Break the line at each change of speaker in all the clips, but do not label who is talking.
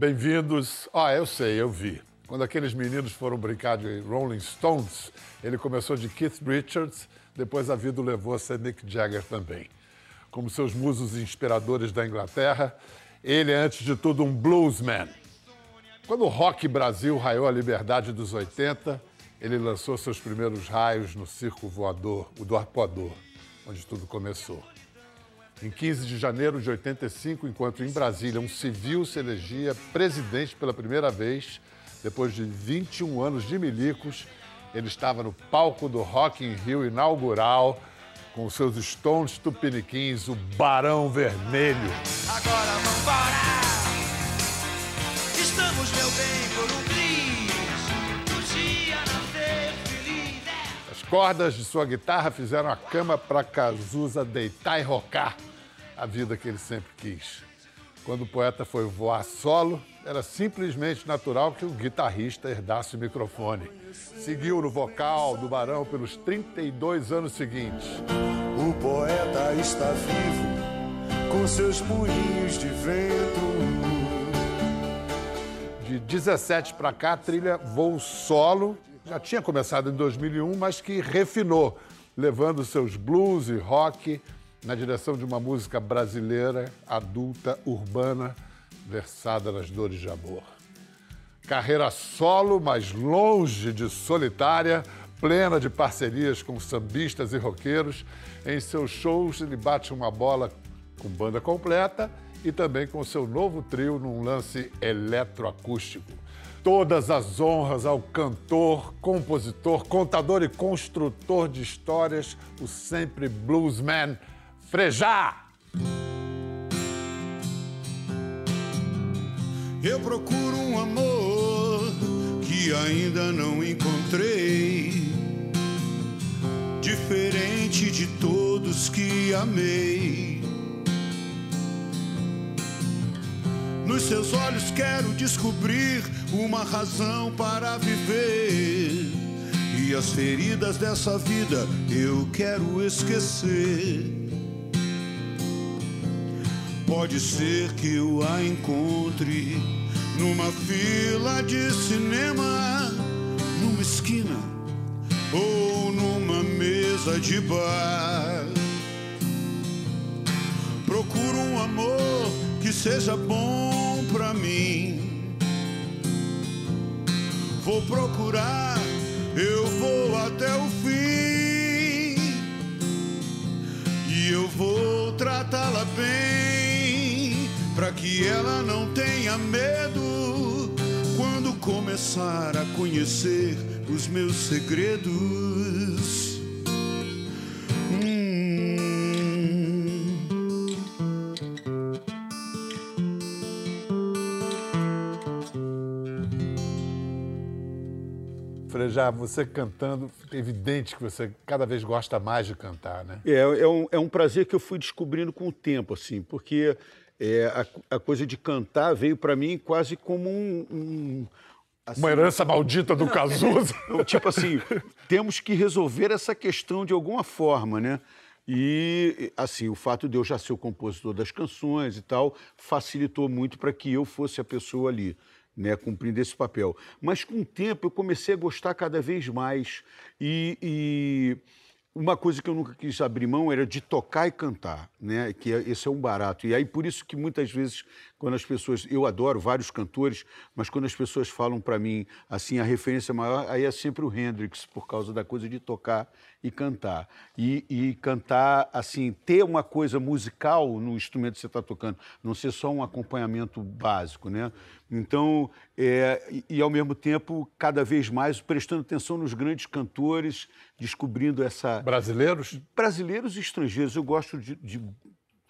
Bem-vindos. Ah, eu sei, eu vi. Quando aqueles meninos foram brincar de Rolling Stones, ele começou de Keith Richards, depois a vida o levou a ser Mick Jagger também. Como seus musos inspiradores da Inglaterra, ele é, antes de tudo, um bluesman. Quando o rock Brasil raiou a liberdade dos 80, ele lançou seus primeiros raios no circo voador, o do Arpoador, onde tudo começou. Em 15 de janeiro de 85, enquanto em Brasília um civil se elegia presidente pela primeira vez, depois de 21 anos de milicos, ele estava no palco do Rock in Rio inaugural com seus Stones tupiniquins, o Barão Vermelho.
Agora vambora! Estamos, meu bem, por um dia nascer feliz.
As cordas de sua guitarra fizeram a cama para Cazuza deitar e rocar a vida que ele sempre quis. Quando o poeta foi voar solo, era simplesmente natural que o guitarrista herdasse o microfone. Seguiu no vocal do Barão pelos 32 anos seguintes.
O poeta está vivo com seus punhos de vento.
De 17 para cá, a trilha Voo Solo já tinha começado em 2001, mas que refinou, levando seus blues e rock na direção de uma música brasileira, adulta, urbana, versada nas dores de amor. Carreira solo, mas longe de solitária, plena de parcerias com sambistas e roqueiros. Em seus shows, ele bate uma bola com banda completa e também com seu novo trio num lance eletroacústico. Todas as honras ao cantor, compositor, contador e construtor de histórias, o sempre bluesman Frejá!
Eu procuro um amor que ainda não encontrei. Diferente de todos que amei. Nos seus olhos quero descobrir uma razão para viver. E as feridas dessa vida eu quero esquecer. Pode ser que eu a encontre numa fila de cinema, numa esquina ou numa mesa de bar. Procuro um amor que seja bom pra mim. Vou procurar, eu vou até o fim. E eu vou tratá-la bem, para que ela não tenha medo quando começar a conhecer os meus segredos. Hum.
Frejá, você cantando, fica evidente que você cada vez gosta mais de cantar, né?
É, é, um, é um prazer que eu fui descobrindo com o tempo, assim, porque é, a, a coisa de cantar veio para mim quase como um. um assim,
Uma herança maldita do Cazuza.
tipo assim, temos que resolver essa questão de alguma forma, né? E, assim, o fato de eu já ser o compositor das canções e tal facilitou muito para que eu fosse a pessoa ali, né, cumprindo esse papel. Mas com o tempo eu comecei a gostar cada vez mais e, e uma coisa que eu nunca quis abrir mão era de tocar e cantar, né? Que é- esse é um barato. E aí por isso que muitas vezes quando as pessoas, eu adoro vários cantores, mas quando as pessoas falam para mim assim a referência maior, aí é sempre o Hendrix por causa da coisa de tocar e cantar. E, e cantar assim, ter uma coisa musical no instrumento que você está tocando, não ser só um acompanhamento básico, né? Então, é, e, e, ao mesmo tempo, cada vez mais prestando atenção nos grandes cantores, descobrindo essa.
Brasileiros?
Brasileiros e estrangeiros. Eu gosto de, de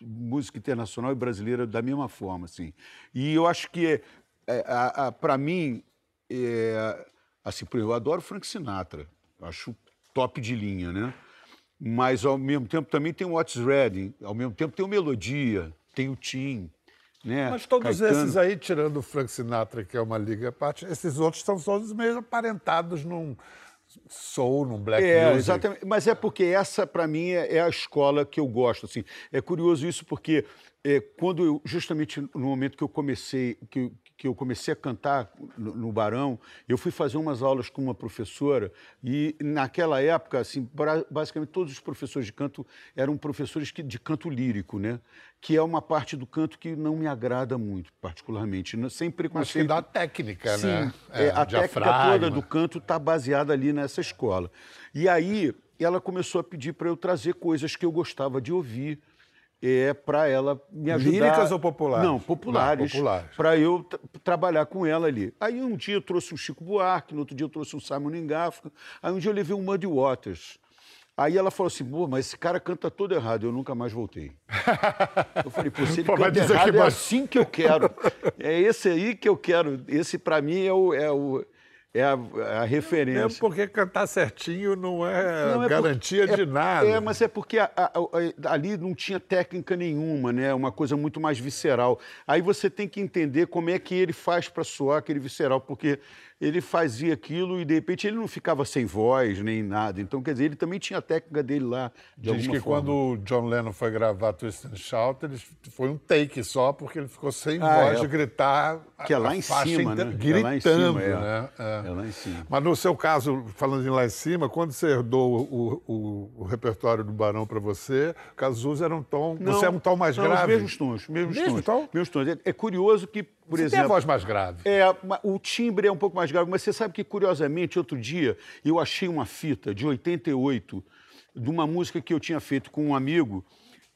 música internacional e brasileira da mesma forma, assim. E eu acho que, é, para mim, é, assim, eu adoro Frank Sinatra. Acho top de linha, né? Mas, ao mesmo tempo, também tem o Otis Redding. Ao mesmo tempo, tem o Melodia, tem o Tim. Né?
Mas todos
Caetano.
esses aí, tirando o Frank Sinatra, que é uma liga à parte, esses outros são todos meio aparentados num soul, num black
É,
music.
exatamente. Mas é porque essa, para mim, é, é a escola que eu gosto. Assim. É curioso isso porque é, quando eu, justamente no momento que eu comecei, que, que eu comecei a cantar no, no Barão, eu fui fazer umas aulas com uma professora e naquela época, assim, basicamente todos os professores de canto eram professores que- de canto lírico, né? Que é uma parte do canto que não me agrada muito, particularmente, né? sem
Acho que
preconceito.
dá técnica,
Sim,
né?
é, a técnica toda do canto está baseada ali nessa escola. E aí ela começou a pedir para eu trazer coisas que eu gostava de ouvir é, para ela me ajudar.
Líricas ou populares?
Não, populares.
Não, populares.
Para eu tra- trabalhar com ela ali. Aí um dia eu trouxe um Chico Buarque, no outro dia eu trouxe um Simon Garfunkel, aí um dia eu levei um Muddy Waters. Aí ela falou assim, pô, mas esse cara canta todo errado, eu nunca mais voltei. Eu falei, pô, se ele
Pô,
canta errado,
que
é assim que eu quero. É esse aí que eu quero. Esse, para mim, é, o, é, o, é a, a referência.
Mesmo porque cantar certinho não é,
Não, é
garantia
por-
de
é-
nada.
É, mas é porque a- a- ali não tinha técnica nenhuma, né? Uma coisa muito mais visceral. Aí você tem que entender como é que ele faz para soar aquele visceral, porque ele fazia aquilo e de repente ele não ficava sem voz nem nada. Então, quer dizer, ele também tinha a técnica dele lá. De
Diz que
forma.
quando o John Lennon foi gravar Twist and Shout, ele, foi um take só, porque ele ficou sem
Ah,
voz
é.
de gritar.
Que é lá em cima, né? É lá em
Gritando,
cima, é.
né? É.
É lá em cima.
Mas no seu caso, falando em lá em cima, quando você herdou o, o- o repertório do Barão para você, Cazuza era um tom. você é um tom mais
não,
grave.
Os mesmos tons, mesmos
Mesmo
tons.
tom?
Mesmos tons. É curioso que, por
Você tem a
exemplo.
voz mais grave.
É, o timbre é um pouco mais grave, mas você sabe que, curiosamente, outro dia eu achei uma fita de 88 de uma música que eu tinha feito com um amigo,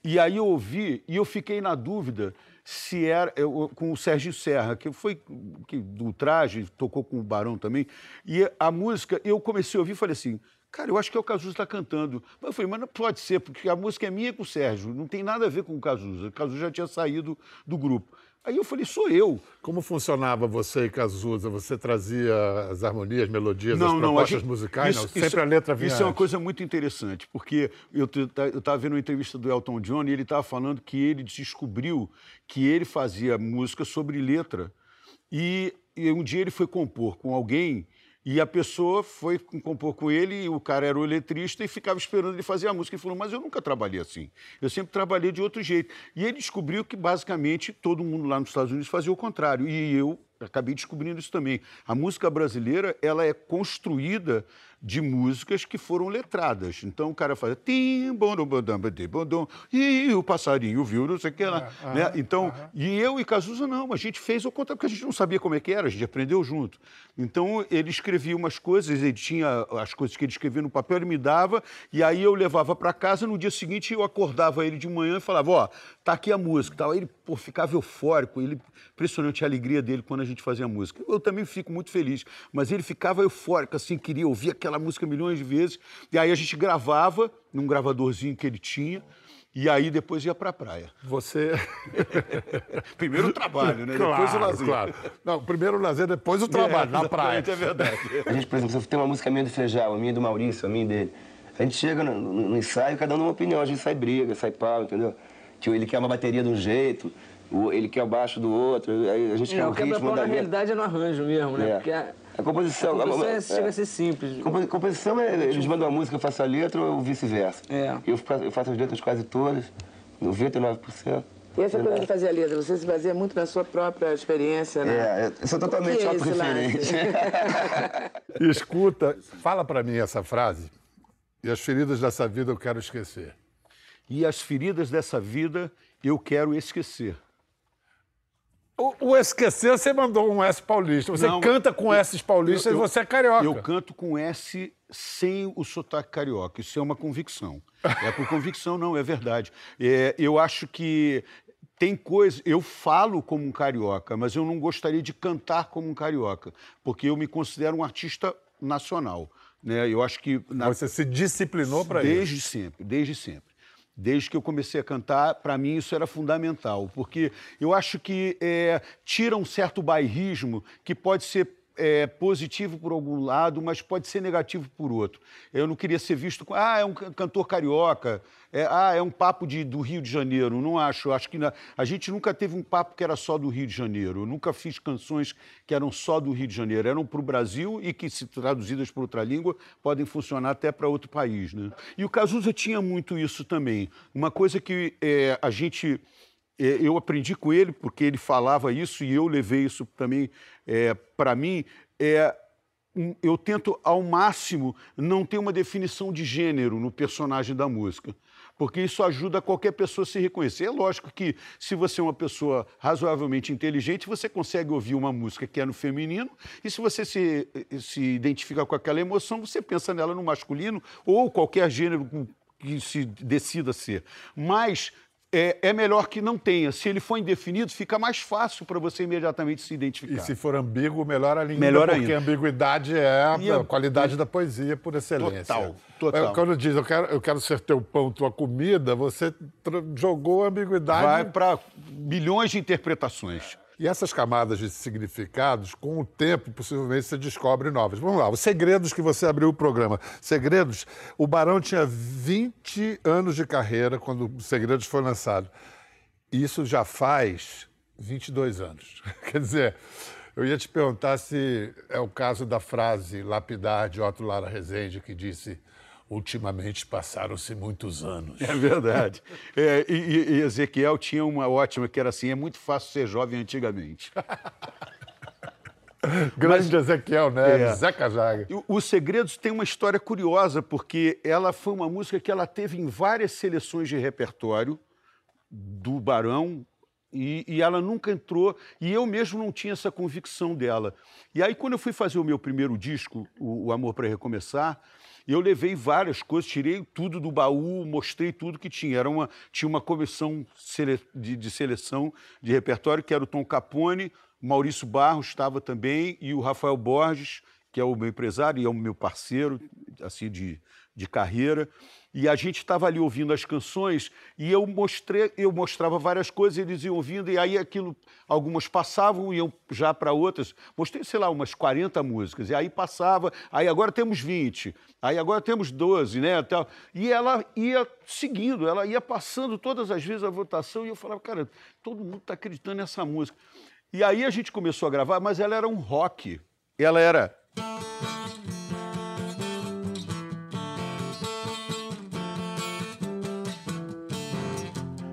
e aí eu ouvi e eu fiquei na dúvida se era eu- com o Sérgio Serra, que foi que, do traje, tocou com o Barão também, e a música, eu comecei a ouvir e falei assim. Cara, eu acho que é o Cazuza está cantando. Mas eu falei, mas não pode ser, porque a música é minha com o Sérgio, não tem nada a ver com o Cazuza. O Cazuza já tinha saído do grupo. Aí eu falei, sou eu.
Como funcionava você e Cazuza? Você trazia as harmonias, melodias, as propostas musicais? não, sempre a letra vinha
Isso é uma
antes.
coisa muito interessante, porque eu estava vendo uma entrevista do Elton John e ele estava falando que ele descobriu que ele fazia música sobre letra. E, e um dia ele foi compor com alguém e a pessoa foi compor com ele, e o cara era o eletrista e ficava esperando ele fazer a música. Ele falou, mas eu nunca trabalhei assim. Eu sempre trabalhei de outro jeito. E ele descobriu que, basicamente, todo mundo lá nos Estados Unidos fazia o contrário. E eu acabei descobrindo isso também. A música brasileira, ela é construída de músicas que foram letradas. Então o cara faz tim, e o passarinho viu, não sei o que lá. né? Então, e eu e Cazuza não, a gente fez o contrário, porque a gente não sabia como é que era, a gente aprendeu junto. Então ele escrevia umas coisas, ele tinha as coisas que ele escrevia no papel, ele me dava, e aí eu levava para casa, no dia seguinte eu acordava ele de manhã e falava, ó, tá aqui a música. Tal. Aí ele pô, ficava eufórico, ele, impressionante a alegria dele quando a gente fazia música. Eu também fico muito feliz, mas ele ficava eufórico, assim, queria ouvir aquela música milhões de vezes. E aí a gente gravava num gravadorzinho que ele tinha, e aí depois ia para a praia.
Você.
Primeiro o trabalho, né?
claro,
depois o lazer.
claro. Não, primeiro o lazer, depois o trabalho, na praia.
É verdade.
A gente, por exemplo, se tem uma música minha do Feijão, a minha do Maurício, a minha dele. A gente chega no, no- no ensaio, cada um dá uma opinião. A gente sai briga, sai pau, entendeu? Que ele quer uma bateria de um jeito, o- ele quer o baixo do outro, aí a gente
É,
quer o
o
ritmo
na
da letra.
realidade é no arranjo mesmo, né?
É.
Porque a,
A composição...
a composição é,
é-
chega a ser simples.
Compo- Composição é, eles mandam a música, eu faço a letra ou vice-versa.
É.
Eu, faço, eu faço as letras quase todas, 99%.
E essa coisa de fazer a letra, você se baseia muito na sua própria experiência, né?
É, eu sou totalmente
é
autorreferente.
Escuta, fala para mim essa frase. E as feridas dessa vida eu quero esquecer.
E as feridas dessa vida eu quero esquecer.
O, o esquecer, você mandou um S paulista. Você
Não,
canta com S paulista
Eu-
e você é carioca.
Eu canto com S sem o sotaque carioca. Isso é uma convicção. É por convicção, não, é verdade. É, eu acho que tem coisa. Eu falo como um carioca, mas eu não gostaria de cantar como um carioca, porque eu me considero um artista nacional. Né? Eu acho que. na-
Você se disciplinou para isso.
Desde sempre, desde sempre. Desde que eu comecei a cantar, para mim isso era fundamental, porque eu acho que é, tira um certo bairrismo que pode ser é, positivo por algum lado, mas pode ser negativo por outro. Eu não queria ser visto como, ah, é um can- cantor carioca, é, ah, é um papo de, do Rio de Janeiro. Não acho. Acho que na- a gente nunca teve um papo que era só do Rio de Janeiro. Eu nunca fiz canções que eram só do Rio de Janeiro. Eram para o Brasil e que, se traduzidas para outra língua, podem funcionar até para outro país. Né? E o Cazuza tinha muito isso também. Uma coisa que é, a gente eu aprendi com ele, porque ele falava isso e eu levei isso também é, para mim. É, eu tento, ao máximo, não ter uma definição de gênero no personagem da música. Porque isso ajuda qualquer pessoa a se reconhecer. É lógico que, se você é uma pessoa razoavelmente inteligente, você consegue ouvir uma música que é no feminino, e se você se, se identifica com aquela emoção, você pensa nela no masculino ou qualquer gênero que se decida ser. Mas é, é melhor que não tenha. Se ele for indefinido, fica mais fácil para você imediatamente se identificar.
E se for ambíguo, melhor ainda,
Melhor
porque
ainda.
a ambiguidade é a
a-
qualidade da poesia por excelência.
Total, total.
É, Quando diz eu quero, eu quero ser teu pão, tua comida, você jogou a ambiguidade.
Vai para milhões de interpretações.
E essas camadas de significados, com o tempo, possivelmente você descobre novas. Vamos lá, os segredos que você abriu o programa. Segredos, o Barão tinha 20 anos de carreira quando o Segredos foi lançado. Isso já faz 22 anos. Quer dizer, eu ia te perguntar se é o caso da frase lapidar de Otto Lara Rezende, que disse: Ultimamente passaram-se muitos anos.
É verdade. É, e, e- Ezequiel tinha uma ótima que era assim: é muito fácil ser jovem antigamente.
Grande Ezequiel Neves,
É.
Zeca Jaga.
O- Os Segredos tem uma história curiosa, porque ela foi uma música que ela teve em várias seleções de repertório do Barão e, e ela nunca entrou, e eu mesmo não tinha essa convicção dela. E aí, quando eu fui fazer o meu primeiro disco, O, o Amor para Recomeçar, eu levei várias coisas, tirei tudo do baú, mostrei tudo que tinha. Era uma, tinha uma comissão sele- de, de seleção de repertório, que era o Tom Capone, Maurício Barros estava também, e o Rafael Borges, que é o meu empresário e é o meu parceiro assim de, de carreira. E a gente estava ali ouvindo as canções e eu mostrei, eu mostrava várias coisas, eles iam ouvindo e aí aquilo, algumas passavam iam já para outras. Mostrei, sei lá, umas 40 músicas e aí passava, aí agora temos 20, aí agora temos 12, né, tal. E ela ia seguindo, ela ia passando todas as vezes a votação e eu falava, cara, todo mundo está acreditando nessa música. E aí a gente começou a gravar, mas ela era um rock. Ela era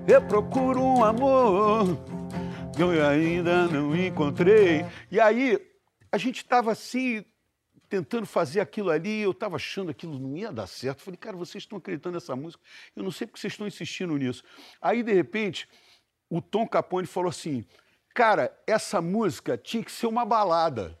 Eu procuro um amor que eu ainda não encontrei. E aí, a gente estava assim, tentando fazer aquilo ali, eu estava achando aquilo não ia dar certo. Falei, cara, vocês estão acreditando nessa música? Eu não sei porque vocês estão insistindo nisso. Aí, de repente, o Tom Capone falou assim: cara, essa música tinha que ser uma balada.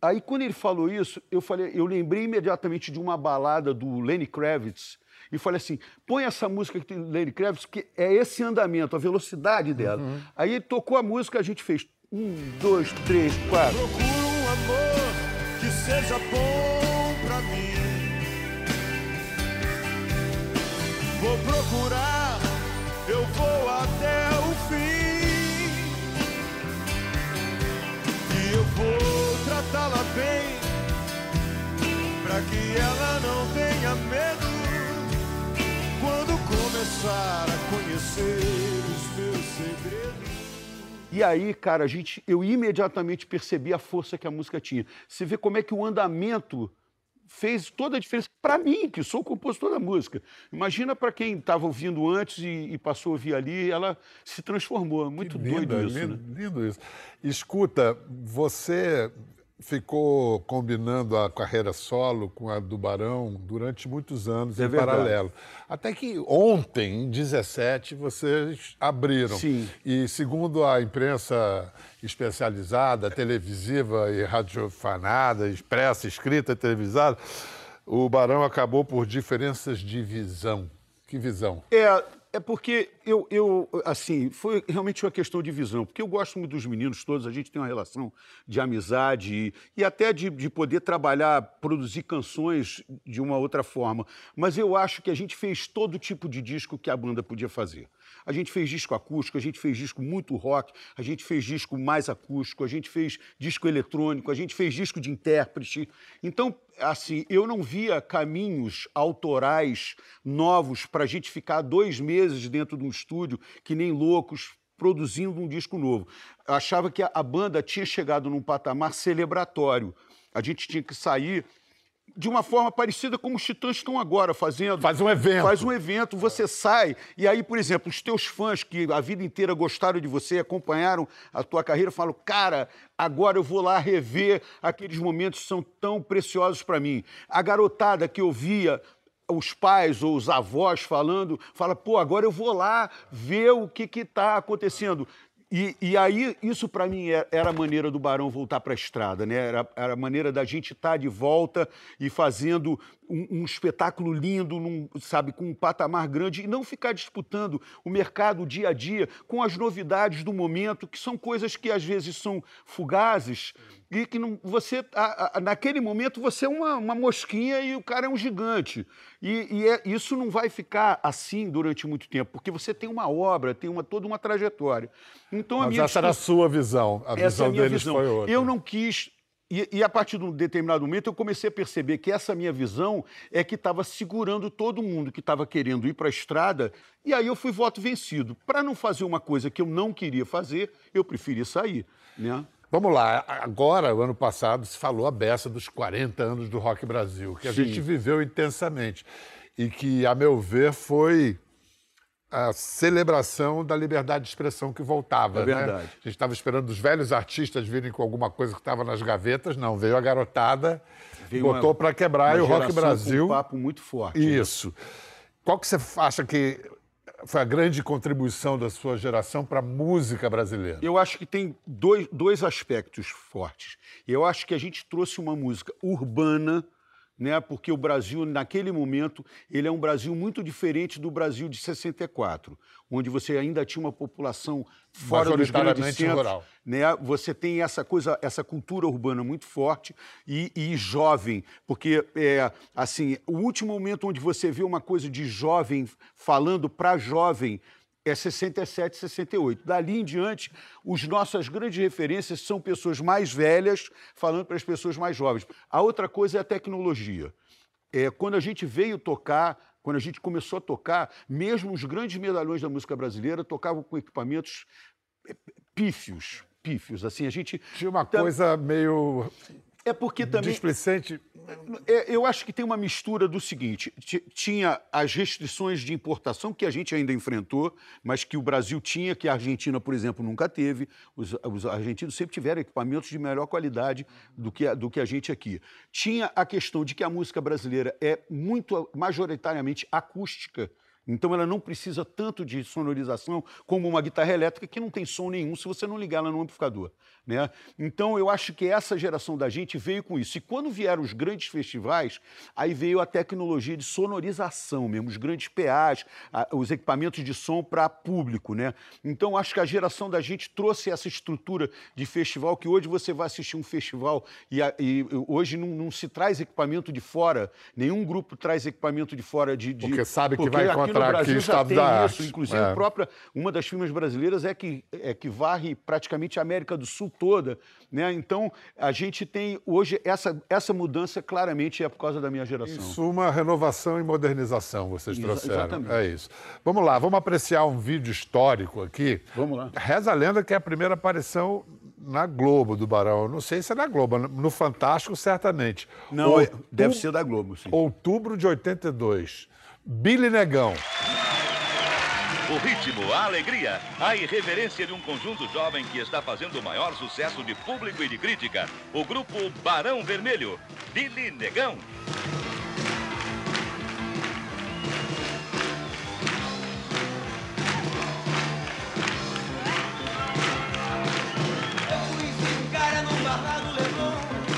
Aí, quando ele falou isso, eu falei, eu lembrei imediatamente de uma balada do Lenny Kravitz e falei assim: põe essa música que tem do Lenny Kravitz, que é esse andamento, a velocidade dela. Aí ele tocou a música, a gente fez um, dois, três, quatro.
Procuro um amor que seja bom pra mim. Vou procurar, eu vou até o fim. E eu vou tratá-la bem, pra que ela não tenha medo. Começar a conhecer os meus segredos.
E aí, cara, a gente, eu imediatamente percebi a força que a música tinha. Você vê como é que o andamento fez toda a diferença para mim, que sou o compositor da música. Imagina para quem estava ouvindo antes e, e passou a ouvir ali, ela se transformou. Muito doido isso,
lindo,
né?
lindo isso. Escuta, você ficou combinando a carreira solo com a do Barão durante muitos anos
É
em
verdade.
paralelo. Até que ontem, em 17, vocês abriram.
Sim.
E segundo a imprensa especializada, televisiva e radiofanada, expressa, escrita, televisada, o Barão acabou por diferenças de visão. Que visão?
É, é porque eu, eu, assim, foi realmente uma questão de visão, porque eu gosto muito dos meninos todos, a gente tem uma relação de amizade e, e até de, de poder trabalhar, produzir canções de uma outra forma. Mas eu acho que a gente fez todo tipo de disco que a banda podia fazer. A gente fez disco acústico, a gente fez disco muito rock, a gente fez disco mais acústico, a gente fez disco eletrônico, a gente fez disco de intérprete. Então, assim, eu não via caminhos autorais novos para a gente ficar dois meses dentro de um estúdio que nem loucos produzindo um disco novo. Eu achava que a, banda tinha chegado num patamar celebratório. A gente tinha que sair de uma forma parecida como os Titãs estão agora fazendo.
Faz um evento.
Faz um evento, você sai, e aí, por exemplo, os teus fãs que a vida inteira gostaram de você, acompanharam a tua carreira, falam, cara, agora eu vou lá rever aqueles momentos que são tão preciosos para mim. A garotada que ouvia os pais ou os avós falando, fala, pô, agora eu vou lá ver o que está acontecendo. E, e aí, isso para mim era, era a maneira do Barão voltar para a estrada, né? Era, era a maneira da gente estar de volta e fazendo um, um espetáculo lindo, num, sabe, com um patamar grande e não ficar disputando o mercado dia a dia com as novidades do momento, que são coisas que às vezes são fugazes e que não, você, a- a- naquele momento, você é uma, uma mosquinha e o cara é um gigante. E, e é- isso não vai ficar assim durante muito tempo, porque você tem uma obra, tem uma, toda uma trajetória. Então, a
Mas
minha
essa era a sua visão. A
essa é
visão
a
deles
visão.
foi outra.
Eu não quis. E, e a partir de um determinado momento eu comecei a perceber que essa minha visão é que estava segurando todo mundo que estava querendo ir para a estrada. E aí eu fui voto vencido. Para não fazer uma coisa que eu não queria fazer, eu preferi sair. Né?
Vamos lá, agora, o ano passado, se falou a beça dos 40 anos do Rock Brasil, que a
Sim.
gente viveu intensamente. E que, a meu ver, foi a celebração da liberdade de expressão que voltava.
É
né?
verdade.
A gente estava esperando os velhos artistas virem com alguma coisa que estava nas gavetas, não, veio a garotada,
Veio
botou para quebrar e o Rock Brasil.
Um papo muito forte. né?
Isso. Qual que você acha que foi a grande contribuição da sua geração para a música brasileira?
Eu acho que tem dois, dois aspectos fortes. Eu acho que a gente trouxe uma música urbana, né? porque o Brasil, naquele momento, ele é um Brasil muito diferente do Brasil de 64, onde você ainda tinha uma população fora dos grandes centros.
rural.
Né? Você tem essa coisa, essa cultura urbana muito forte e, e jovem, porque é, assim, o último momento onde você vê uma coisa de jovem falando para jovem é 67, 68. Dali em diante, os nossas grandes referências são pessoas mais velhas falando para as pessoas mais jovens. A outra coisa é a tecnologia. É, quando a gente veio tocar, quando a gente começou a tocar, mesmo os grandes medalhões da música brasileira tocavam com equipamentos é, pífios, pífios. Assim, a gente
Tinha uma coisa meio
é porque também
displicente.
é, eu acho que tem uma mistura do seguinte: ti- tinha as restrições de importação que a gente ainda enfrentou, mas que o Brasil tinha, que a Argentina, por exemplo, nunca teve. Os, os argentinos sempre tiveram equipamentos de melhor qualidade do que, a- do que a gente aqui. Tinha a questão de que a música brasileira é muito majoritariamente acústica. Então ela não precisa tanto de sonorização como uma guitarra elétrica que não tem som nenhum se você não ligar ela no amplificador. Né? Então eu acho que essa geração da gente veio com isso. E quando vieram os grandes festivais, aí veio a tecnologia de sonorização mesmo, os grandes PAs, os equipamentos de som para público. Né? Então acho que a geração da gente trouxe essa estrutura de festival que hoje você vai assistir um festival e, a- e hoje não, não se traz equipamento de fora, nenhum grupo traz equipamento de fora de. de-
Porque sabe que
porque
vai encontrar aqui
Brasil
o
já
estado
tem
da
isso.
arte.
Inclusive,
É.
própria, uma das firmas brasileiras é que, é que varre praticamente a América do Sul toda. Né? Então, a gente tem hoje essa, essa mudança claramente é por causa da minha
Em
geração.
suma, renovação e modernização vocês
Exa-
trouxeram.
exatamente.
É isso. Vamos lá, vamos apreciar um vídeo histórico aqui.
Vamos lá.
Reza a lenda que é a primeira aparição na Globo do Barão. Não sei se é na Globo, no Fantástico, certamente.
Não, é- deve ser da Globo, sim.
Outubro de 82. Billy Negão.
O ritmo, a alegria, a irreverência de um conjunto jovem que está fazendo o maior sucesso de público e de crítica. O grupo Barão Vermelho, Billy Negão.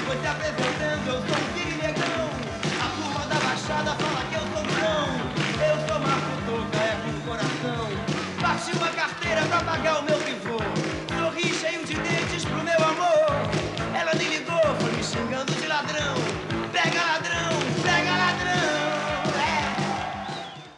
Um apresentando, eu sou um Billy Negão A turma da Baixada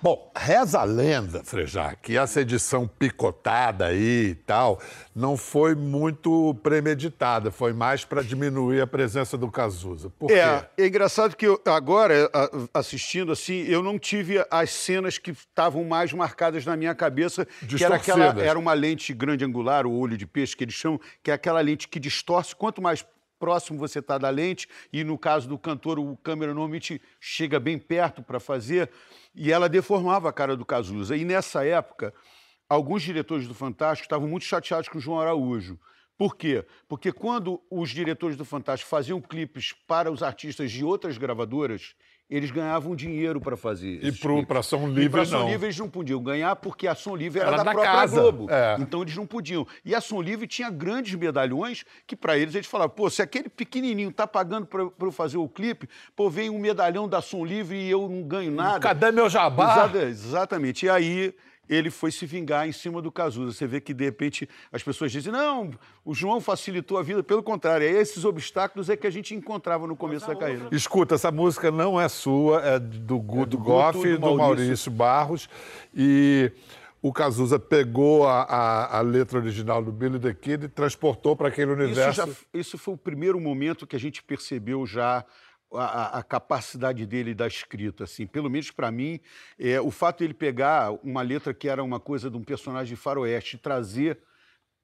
Bom, reza a lenda, Frejá, que essa edição picotada aí e tal não foi muito premeditada, foi mais para diminuir a presença do Cazuza. Por
É,
quê?
é engraçado que eu, agora, a- assistindo assim, eu não tive as cenas que estavam mais marcadas na minha cabeça, que era aquela era uma lente grande angular, o olho de peixe que eles chamam, que é aquela lente que distorce, quanto mais próximo você está da lente, e no caso do cantor, o câmera normalmente chega bem perto para fazer, e ela deformava a cara do Cazuza. E nessa época, alguns diretores do Fantástico estavam muito chateados com o João Araújo. Por quê? Porque quando os diretores do Fantástico faziam clipes para os artistas de outras gravadoras, eles ganhavam dinheiro para fazer.
E
clipes.
pra Som
E
Livre,
pra
não.
Livre eles não podiam ganhar porque a Som Livre era,
Era
da
da
própria
casa,
Globo.
é.
Então eles não podiam. E a Som Livre tinha grandes medalhões que para eles eles falavam, pô, se aquele pequenininho tá pagando para eu fazer o clipe, pô, vem um medalhão da Som Livre e eu não ganho nada.
Cadê meu jabá?
Exata- exatamente. E aí ele foi se vingar em cima do Cazuza. Você vê que, de repente, as pessoas dizem, não, o João facilitou a vida. Pelo contrário, é esses obstáculos é que a gente encontrava no começo da carreira.
Escuta, essa música não é sua, é do Guto
do
Goff e
do
do
Maurício.
Maurício Barros. E o Cazuza pegou a, a- a letra original do Billy the Kid e transportou para aquele
Isso,
universo.
já, isso foi o primeiro momento que a gente percebeu já a, a- capacidade dele da escrita, assim. Pelo menos para mim, é, o fato de ele pegar uma letra que era uma coisa de um personagem de faroeste e trazer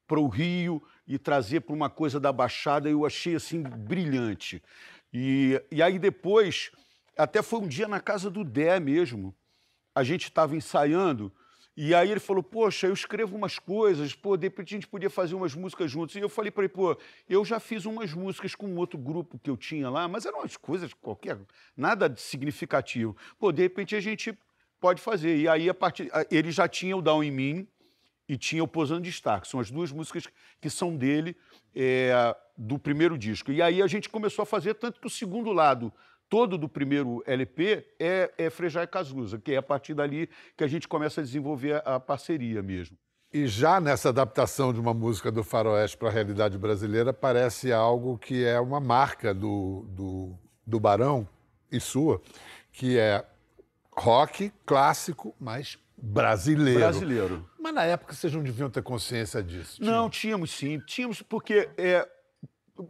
para o Rio e trazer para uma coisa da Baixada, eu achei assim brilhante. E, e aí depois, até foi um dia na casa do Dé mesmo, a gente estava ensaiando e aí ele falou, poxa, eu escrevo umas coisas, pô, de repente a gente podia fazer umas músicas juntos. E eu falei para ele, pô, eu já fiz umas músicas com outro grupo que eu tinha lá, mas eram umas coisas qualquer, nada significativo. Pô, de repente a gente pode fazer. E aí a partir, ele já tinha o Down em Mim e tinha o Posando de Destaque. São as duas músicas que são dele, é, do primeiro disco. E aí a gente começou a fazer, tanto que o segundo lado todo do primeiro LP é, é Frejá e Cazuza, que é a partir dali que a gente começa a desenvolver a parceria mesmo.
E já nessa adaptação de uma música do faroeste para a realidade brasileira, parece algo que é uma marca do, do, do Barão e sua, que é rock clássico, mas brasileiro.
Brasileiro.
Mas na época vocês não deviam ter consciência disso.
Não, tínhamos sim. Tínhamos porque é,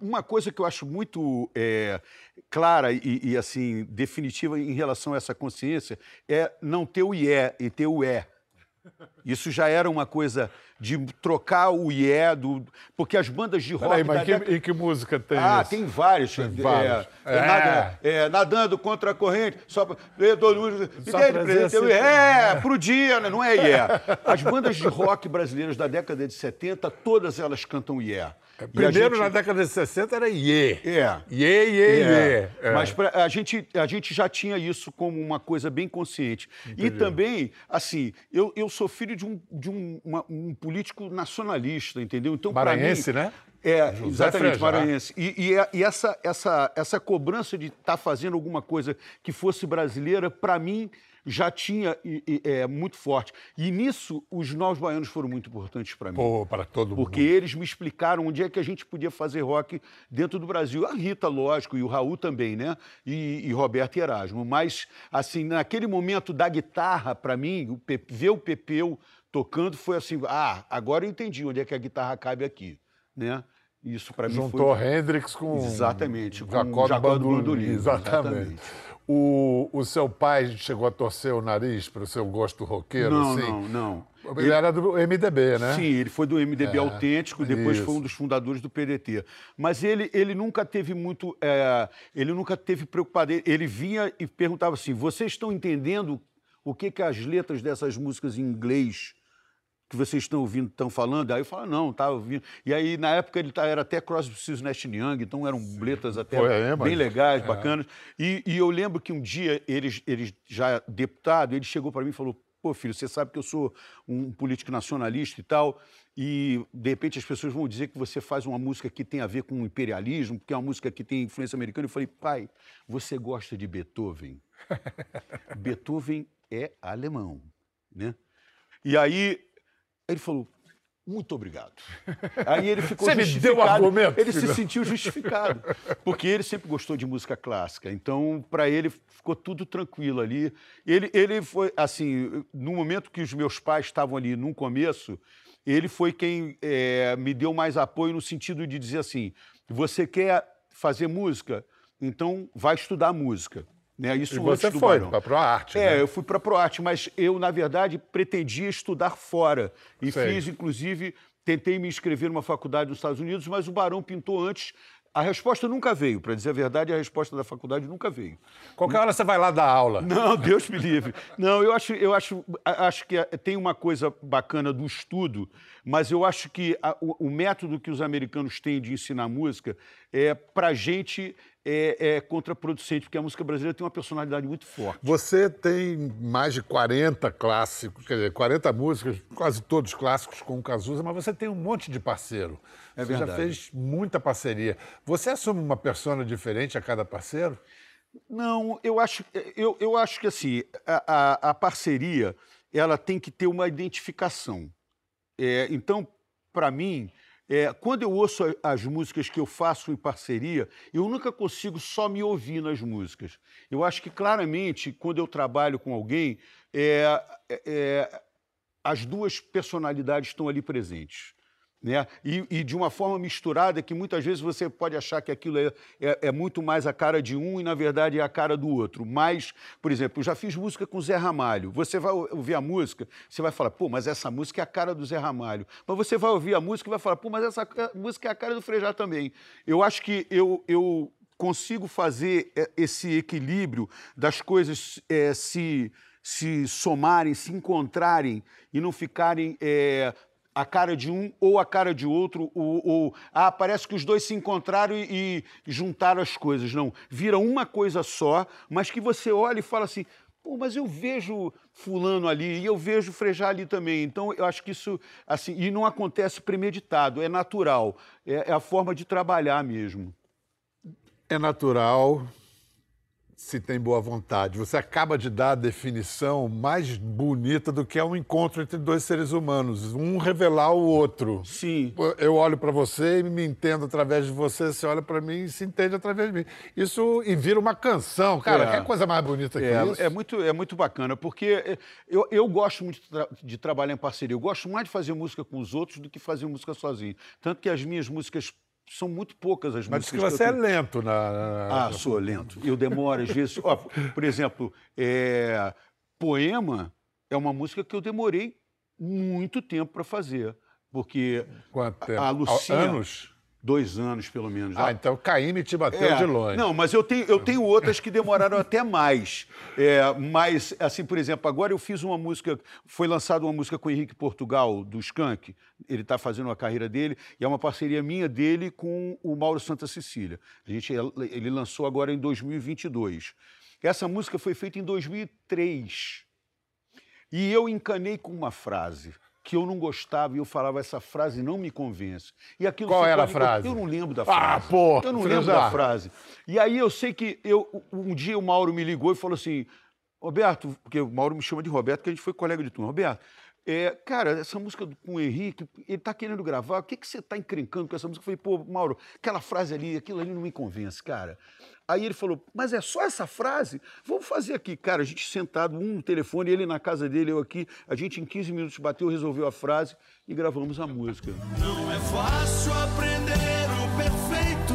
uma coisa que eu acho muito é, clara e, e, assim definitiva em relação a essa consciência é não ter o ié e ter o é. Isso já era uma coisa de trocar o ié do. Porque as bandas de rock.
Peraí, mas que,
década-
em que música tem
Ah,
isso?
tem vários.
Tem
é,
vários.
é,
É.
nada- é, nadando contra a corrente, só é, entende?
presença
Eu- É, pro dia, né? não é ié. As bandas de rock brasileiras da década de 70, todas elas cantam ié. E a
Primeiro,
gente-
na década de 60, era Iê.
É.
Iê, Iê, Iê. É.
Mas pra- a, gente, a gente já tinha isso como uma coisa bem consciente. E também, assim, eu, eu sou filho de um, de um, uma- um político nacionalista, entendeu? Então,
Maranhense,
mim,
né?
É,
José
exatamente,
Frejá.
maranhense. E, e, é- e essa, essa, essa cobrança de estar fazendo alguma coisa que fosse brasileira, para mim, já tinha e- e, é, muito forte. E nisso, os Novos Baianos foram muito importantes para mim.
Pô, para todo
Porque
mundo.
eles me explicaram onde é que a gente podia fazer rock dentro do Brasil. A Rita, lógico, e o Raul também, né? E, e Roberto e Erasmo. Mas, assim, naquele momento da guitarra, para mim, o Pe- ver o Pepeu tocando foi assim: ah, agora eu entendi onde é que a guitarra cabe aqui, né? Isso para mim
Juntou
foi...
Hendrix com
Exatamente, com
do
do
Bandolim.
Bandolim,
Exatamente.
exatamente.
O, o seu pai chegou a torcer o nariz para o seu gosto roqueiro,
Não,
assim?
não, não.
Ele era do MDB, né?
Sim, ele foi do MDB
É,
autêntico, depois foi
isso.
um dos fundadores do PDT. Mas ele, ele nunca teve muito. é, ele nunca teve preocupado. Ele, ele vinha e perguntava assim: vocês estão entendendo o que, que as letras dessas músicas em inglês que vocês estão ouvindo estão falando? Aí eu falava, não, estava ouvindo. E aí, na época, ele tá- era até Crosby, Stills, Nash Young, então eram letras até
é,
bem legais, bacanas. E, e eu lembro que um dia, ele, ele já deputado, ele chegou para mim e falou, pô, filho, você sabe que eu sou um político nacionalista e tal, e de repente as pessoas vão dizer que você faz uma música que tem a ver com o imperialismo, porque é uma música que tem influência americana. Eu falei, pai, você gosta de Beethoven? Beethoven é alemão, né? E aí ele falou, muito obrigado. Aí ele ficou
Você me deu
justificado.
argumento,
Ele se
filho.
sentiu justificado, porque ele sempre gostou de música clássica. Então, para ele ficou tudo tranquilo ali. Ele, ele foi assim, no momento que os meus pais estavam ali no começo, ele foi quem eh, me deu mais apoio no sentido de dizer assim: você quer fazer música, então vai estudar música. Né? Isso
E
antes
você
do
foi para a arte,
É,
né?
eu fui para a ProArte, mas eu, na verdade, pretendia estudar fora. E
Sei.
fiz, inclusive, tentei me inscrever numa faculdade nos Estados Unidos, mas o Barão pintou antes A resposta nunca veio, para dizer a verdade, a resposta da faculdade nunca veio.
Qualquer hora você vai lá dar aula.
Não, Deus me livre. Não, eu acho, eu acho, acho que tem uma coisa bacana do estudo, mas eu acho que a- o, o método que os americanos têm de ensinar música é para gente é, é contraproducente, porque a música brasileira tem uma personalidade muito forte.
Você tem mais de 40 clássicos, quer dizer, 40 músicas, quase todos clássicos com o Cazuza, mas você tem um monte de parceiro.
É
você já
verdade.
fez muita parceria. Você assume uma persona diferente a cada parceiro?
Não, eu acho, eu, eu acho que assim, a, a- a parceria ela tem que ter uma identificação. É, então, para mim, é, quando eu ouço as músicas que eu faço em parceria, eu nunca consigo só me ouvir nas músicas. Eu acho que claramente, quando eu trabalho com alguém, é, é, é, as duas personalidades estão ali presentes. Né? E, e de uma forma misturada que muitas vezes você pode achar que aquilo é, é, é muito mais a cara de um e, na verdade, é a cara do outro. Mas, por exemplo, eu já fiz música com Zé Ramalho. Você vai ouvir a música, você vai falar, pô, mas essa música é a cara do Zé Ramalho. Mas você vai ouvir a música e vai falar, pô, mas essa ca- música é a cara do Frejá também. Eu acho que eu, eu consigo fazer é, esse equilíbrio das coisas é, se, se somarem, se encontrarem e não ficarem é, a cara de um ou a cara de outro, ou, ou- ah, parece que os dois se encontraram e, e juntaram as coisas. Não, vira uma coisa só, mas que você olha e fala assim, pô, mas eu vejo fulano ali e eu vejo Frejá ali também. Então, eu acho que isso, assim, e não acontece premeditado, é natural, é, é a forma de trabalhar mesmo.
É natural se tem boa vontade. Você acaba de dar a definição mais bonita do que é um encontro entre dois seres humanos, um revelar o outro.
Sim.
Eu olho para você e me entendo através de você, você olha para mim e se entende através de mim. Isso e vira uma canção, cara.
É.
Que coisa mais bonita que
É,
isso?
é muito, é muito bacana, porque eu, eu gosto muito de, tra- de trabalhar em parceria. Eu gosto mais de fazer música com os outros do que fazer música sozinho. Tanto que as minhas músicas são muito poucas as
Mas
músicas.
que você
eu
é lento na. na-
Ah, sou lento. Eu demoro às vezes. Ó, por exemplo, é, Poema é uma música que eu demorei muito tempo para fazer. Porque
Quanto tempo?
a Lucinha.
Anos?
Dois anos, pelo menos.
Ah, então Caíme te bateu
É,
de longe.
Não, mas eu tenho, eu tenho outras que demoraram até mais. É, mas, assim, por exemplo, agora eu fiz uma música, foi lançada uma música com o Henrique Portugal, do Skank. Ele está fazendo a carreira dele, e é uma parceria minha dele com o Mauro Santa Cecília. A gente, ele lançou agora em 2022. Essa música foi feita em 2003. E eu encanei com uma frase que eu não gostava e eu falava essa frase não me convence. E aquilo
Qual era a frase?
Eu não lembro da
Ah,
frase.
pô,
Eu não lembro da frase. E aí eu sei que eu um dia o Mauro me ligou e falou assim: "Roberto, porque o Mauro me chama de Roberto, que a gente foi colega de turma. Roberto, é, cara, essa música com o Henrique, ele tá querendo gravar. O que que você tá encrencando com essa música?" Eu falei: "Pô, Mauro, aquela frase ali, aquilo ali não me convence, cara." Aí ele falou: Mas é só essa frase? Vamos fazer aqui. Cara, a gente sentado, um no telefone, ele na casa dele, eu aqui. A gente em 15 minutos bateu, resolveu a frase e gravamos a música.
Não é fácil aprender o perfeito.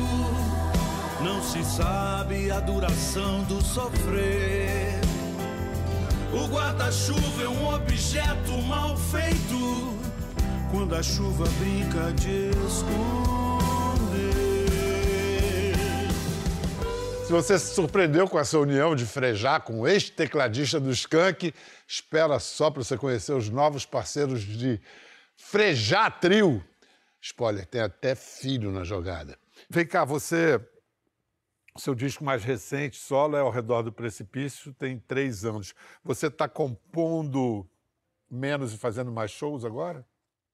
Não se sabe a duração do sofrer. O guarda-chuva é um objeto mal feito. Quando a chuva brinca de esconder.
Se você se surpreendeu com essa união de Frejá com o ex-tecladista do Skank, espera só para você conhecer os novos parceiros de Frejá Trio. Spoiler, tem até filho na jogada. Vem cá, você. Seu disco mais recente, solo, é Ao Redor do Precipício, tem três anos. Você está compondo menos e fazendo mais shows agora?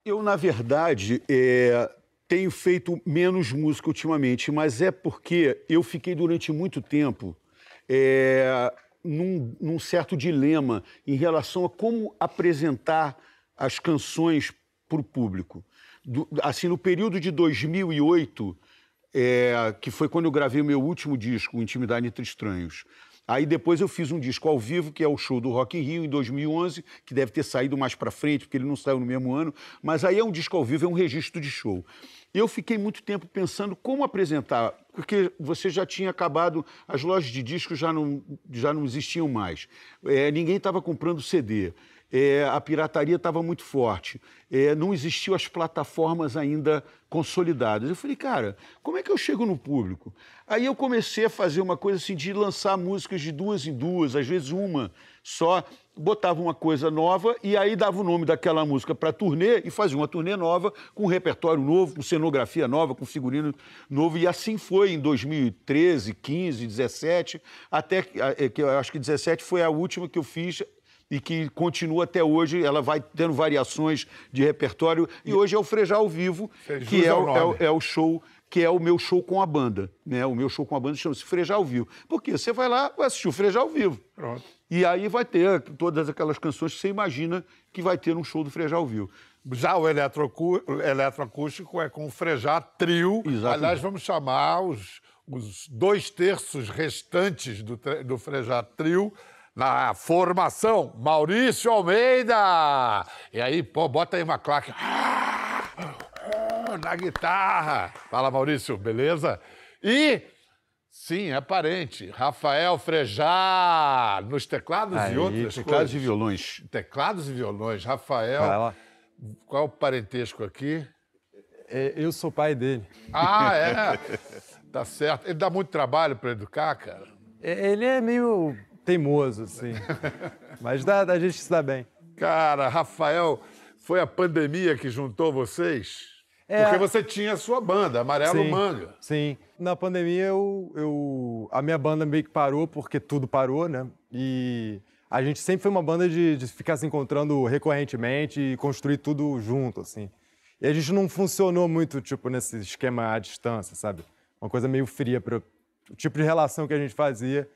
Eu, na verdade, é, tenho feito menos música ultimamente, mas é porque eu fiquei durante muito tempo é, num, num certo dilema em relação a como apresentar as canções para o público. Do- assim, no período de 2008, é, que foi quando eu gravei o meu último disco, Intimidade Entre Estranhos. Aí depois eu fiz um disco ao vivo, que é o show do Rock in Rio, em 2011, que deve ter saído mais para frente, porque ele não saiu no mesmo ano. Mas aí é um disco ao vivo, é um registro de show. Eu fiquei muito tempo pensando como apresentar, porque você já tinha acabado, as lojas de discos já não, já não existiam mais. É, ninguém estava comprando CD. É, a pirataria estava muito forte, é, não existiam as plataformas ainda consolidadas. Eu falei, cara, como é que eu chego no público? Aí eu comecei a fazer uma coisa assim de lançar músicas de duas em duas, às vezes uma só, botava uma coisa nova e aí dava o nome daquela música para turnê e fazia uma turnê nova com repertório novo, com cenografia nova, com figurino novo e assim foi em 2013, 15, 17, até eh, que eu acho que 17 foi a última que eu fiz e que continua até hoje, ela vai tendo variações de repertório e, hoje é o Frejá ao vivo, que é o, é, o,
nome.
é o show que é o meu show com a banda, né? O meu show com a banda chama-se Frejá ao vivo. Porque você vai lá, vai assistir o Frejá ao vivo.
Pronto.
E aí vai ter todas aquelas canções que você imagina que vai ter num show do Frejá ao vivo.
Já o eletroacústico é com o Frejá Trio.
Exatamente.
Aliás, vamos chamar os, os dois terços restantes do, do Frejá Trio na formação. Maurício Almeida! E aí, pô, bota aí uma claque. Na guitarra. Fala, Maurício, beleza? E, sim, é parente, Rafael Frejá, nos teclados e
Aí,
outras
Teclados
coisas.
e violões.
Teclados e violões. Rafael, qual é o parentesco aqui?
É, eu sou pai dele.
Ah, é? tá certo. Ele dá muito trabalho para educar, cara.
É, Ele é meio teimoso, assim. Mas dá, a gente se dá bem.
Cara, Rafael, foi a pandemia que juntou vocês?
É.
Porque você tinha a sua banda, Amarelo
Sim,
Manga.
Sim. Na pandemia, eu, eu- a minha banda meio que parou, porque tudo parou, né? E a gente sempre foi uma banda de, de ficar se encontrando recorrentemente e construir tudo junto, assim. E a gente não funcionou muito, tipo, nesse esquema à distância, sabe? Uma coisa meio fria para o tipo de relação que a gente fazia.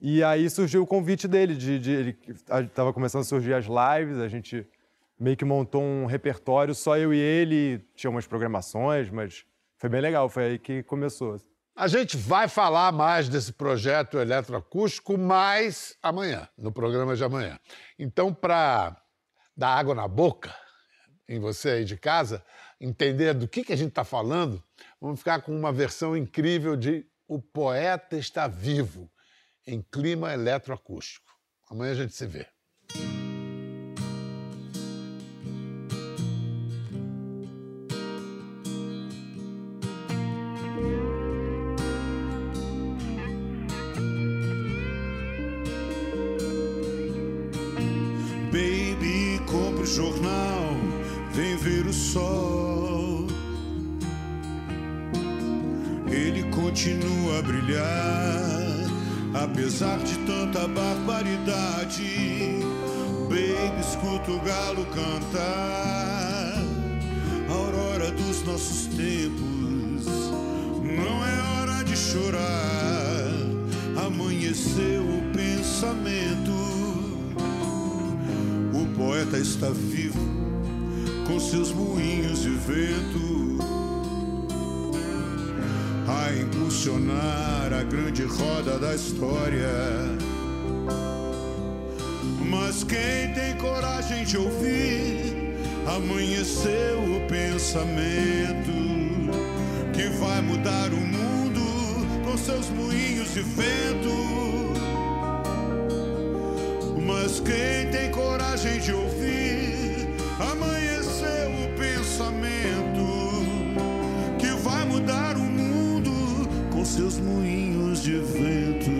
E aí surgiu o convite dele, de, de ele estava começando a surgir as lives, a gente meio que montou um repertório, só eu e ele, tinha umas programações, mas foi bem legal, foi aí que começou.
A gente vai falar mais desse projeto eletroacústico mais amanhã, no programa de amanhã. Então, para dar água na boca em você aí de casa, entender do que, que a gente está falando, vamos ficar com uma versão incrível de O Poeta Está Vivo, em clima eletroacústico. Amanhã a gente se vê.
Baby, compra o jornal, vem ver o sol. Ele continua a brilhar, apesar de tanta barbaridade. Baby, escuta o galo cantar, a aurora dos nossos tempos. Não é hora de chorar, amanheceu o pensamento. O poeta está vivo com seus moinhos de vento a impulsionar a grande roda da história. Mas quem tem coragem de ouvir amanheceu o pensamento que vai mudar o mundo com seus moinhos de vento. Mas quem tem coragem de ouvir, amanheceu o pensamento com seus moinhos de vento.